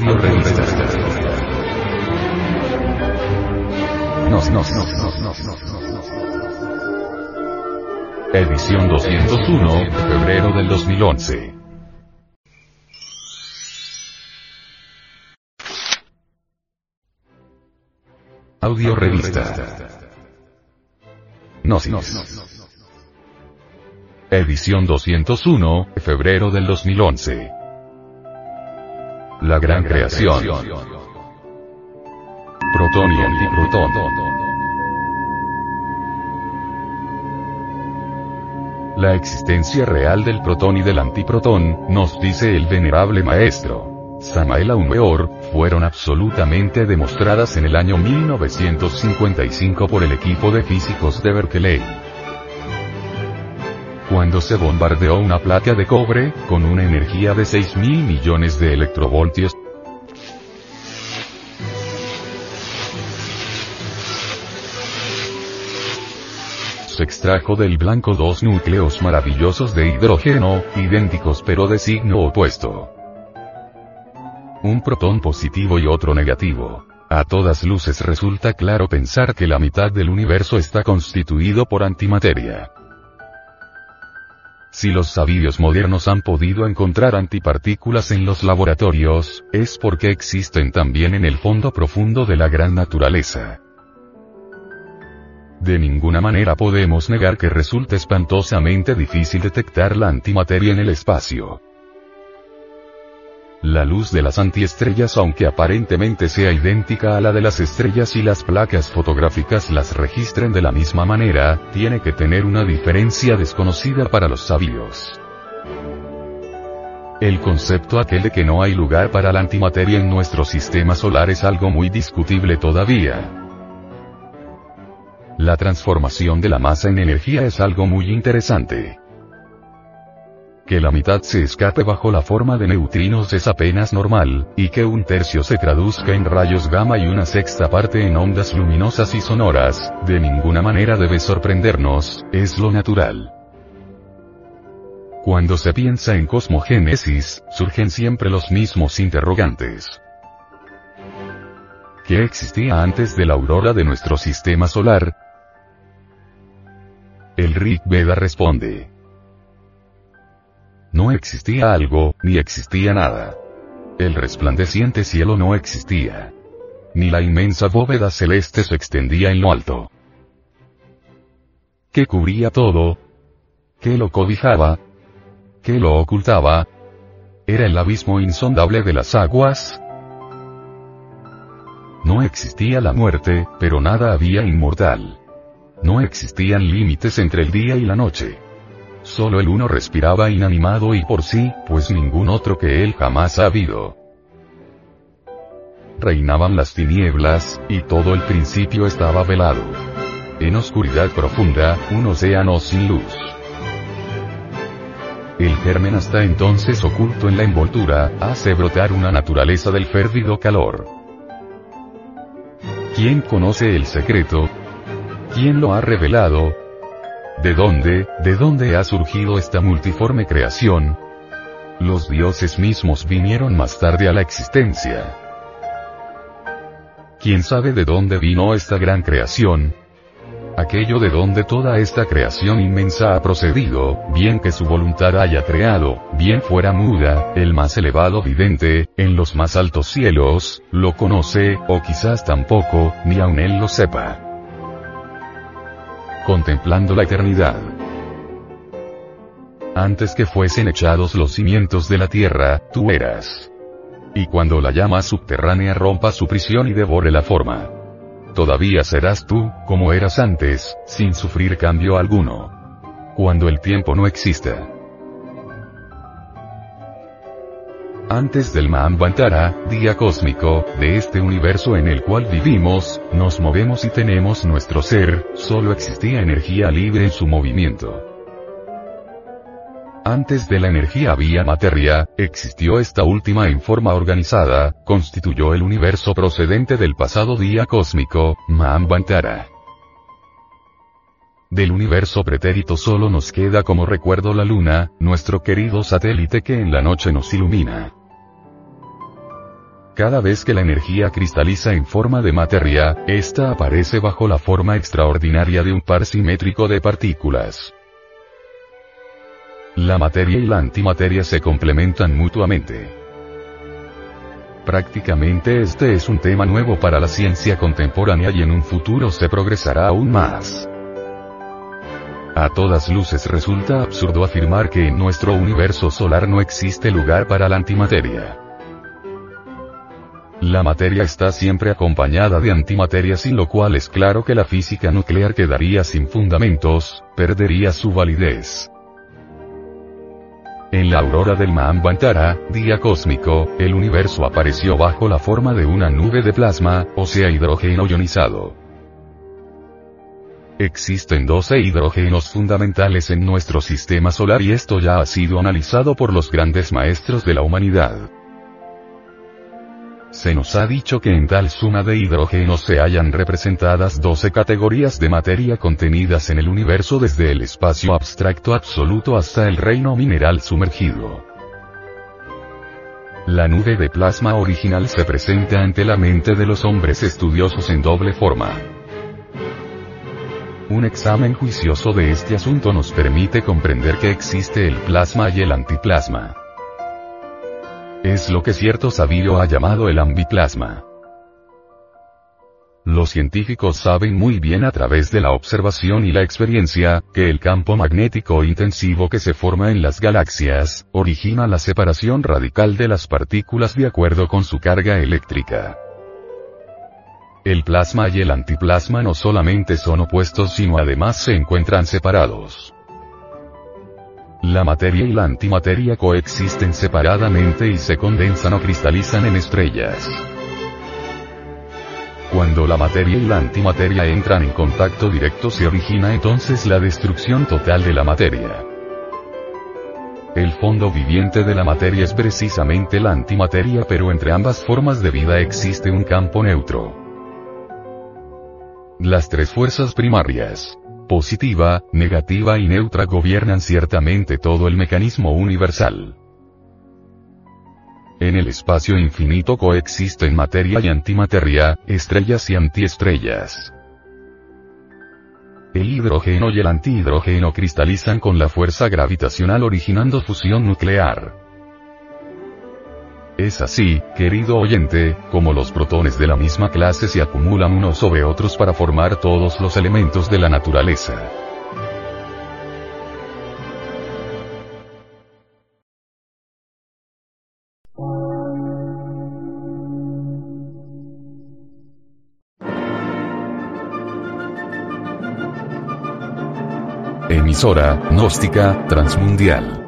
Audio nos, nos, nos, nos, nos. Edición 201, febrero del 2011. Audio revista. Gnosis. Edición 201, febrero del 2011. La gran creación. Protón y antiprotón. La existencia real del protón y del antiprotón, nos dice el venerable maestro. Samael Weor, fueron absolutamente demostradas en el año 1955 por el equipo de físicos de Berkeley cuando se bombardeó una placa de cobre, con una energía de 6.000 millones de electrovoltios, se extrajo del blanco dos núcleos maravillosos de hidrógeno, idénticos pero de signo opuesto. Un protón positivo y otro negativo. A todas luces resulta claro pensar que la mitad del universo está constituido por antimateria. Si los sabios modernos han podido encontrar antipartículas en los laboratorios, es porque existen también en el fondo profundo de la gran naturaleza. De ninguna manera podemos negar que resulta espantosamente difícil detectar la antimateria en el espacio. La luz de las antiestrellas aunque aparentemente sea idéntica a la de las estrellas y las placas fotográficas las registren de la misma manera, tiene que tener una diferencia desconocida para los sabios. El concepto aquel de que no hay lugar para la antimateria en nuestro sistema solar es algo muy discutible todavía. La transformación de la masa en energía es algo muy interesante que la mitad se escape bajo la forma de neutrinos es apenas normal, y que un tercio se traduzca en rayos gamma y una sexta parte en ondas luminosas y sonoras, de ninguna manera debe sorprendernos, es lo natural. Cuando se piensa en cosmogénesis, surgen siempre los mismos interrogantes. ¿Qué existía antes de la aurora de nuestro sistema solar? El Rig Veda responde. No existía algo, ni existía nada. El resplandeciente cielo no existía. Ni la inmensa bóveda celeste se extendía en lo alto. ¿Qué cubría todo? ¿Qué lo cobijaba? ¿Qué lo ocultaba? ¿Era el abismo insondable de las aguas? No existía la muerte, pero nada había inmortal. No existían límites entre el día y la noche. Solo el uno respiraba inanimado y por sí, pues ningún otro que él jamás ha habido. Reinaban las tinieblas, y todo el principio estaba velado. En oscuridad profunda, un océano sin luz. El germen hasta entonces oculto en la envoltura, hace brotar una naturaleza del férvido calor. ¿Quién conoce el secreto? ¿Quién lo ha revelado? ¿De dónde, de dónde ha surgido esta multiforme creación? Los dioses mismos vinieron más tarde a la existencia. ¿Quién sabe de dónde vino esta gran creación? Aquello de donde toda esta creación inmensa ha procedido, bien que su voluntad haya creado, bien fuera muda, el más elevado vidente, en los más altos cielos, lo conoce, o quizás tampoco, ni aun él lo sepa contemplando la eternidad. Antes que fuesen echados los cimientos de la tierra, tú eras. Y cuando la llama subterránea rompa su prisión y devore la forma. Todavía serás tú, como eras antes, sin sufrir cambio alguno. Cuando el tiempo no exista. Antes del Mahambantara, día cósmico, de este universo en el cual vivimos, nos movemos y tenemos nuestro ser, solo existía energía libre en su movimiento. Antes de la energía había materia, existió esta última en forma organizada, constituyó el universo procedente del pasado día cósmico, Mahambantara. Del universo pretérito solo nos queda como recuerdo la luna, nuestro querido satélite que en la noche nos ilumina. Cada vez que la energía cristaliza en forma de materia, esta aparece bajo la forma extraordinaria de un par simétrico de partículas. La materia y la antimateria se complementan mutuamente. Prácticamente este es un tema nuevo para la ciencia contemporánea y en un futuro se progresará aún más. A todas luces resulta absurdo afirmar que en nuestro universo solar no existe lugar para la antimateria. La materia está siempre acompañada de antimateria sin lo cual es claro que la física nuclear quedaría sin fundamentos, perdería su validez. En la aurora del Mahambantara, día cósmico, el universo apareció bajo la forma de una nube de plasma, o sea hidrógeno ionizado. Existen 12 hidrógenos fundamentales en nuestro sistema solar y esto ya ha sido analizado por los grandes maestros de la humanidad. Se nos ha dicho que en tal suma de hidrógenos se hayan representadas 12 categorías de materia contenidas en el universo desde el espacio abstracto absoluto hasta el reino mineral sumergido. La nube de plasma original se presenta ante la mente de los hombres estudiosos en doble forma. Un examen juicioso de este asunto nos permite comprender que existe el plasma y el antiplasma. Es lo que cierto sabio ha llamado el ambiplasma. Los científicos saben muy bien a través de la observación y la experiencia, que el campo magnético intensivo que se forma en las galaxias, origina la separación radical de las partículas de acuerdo con su carga eléctrica. El plasma y el antiplasma no solamente son opuestos sino además se encuentran separados. La materia y la antimateria coexisten separadamente y se condensan o cristalizan en estrellas. Cuando la materia y la antimateria entran en contacto directo se origina entonces la destrucción total de la materia. El fondo viviente de la materia es precisamente la antimateria pero entre ambas formas de vida existe un campo neutro. Las tres fuerzas primarias, positiva, negativa y neutra gobiernan ciertamente todo el mecanismo universal. En el espacio infinito coexisten materia y antimateria, estrellas y antiestrellas. El hidrógeno y el antihidrógeno cristalizan con la fuerza gravitacional originando fusión nuclear. Es así, querido oyente, como los protones de la misma clase se acumulan unos sobre otros para formar todos los elementos de la naturaleza. Emisora, gnóstica, transmundial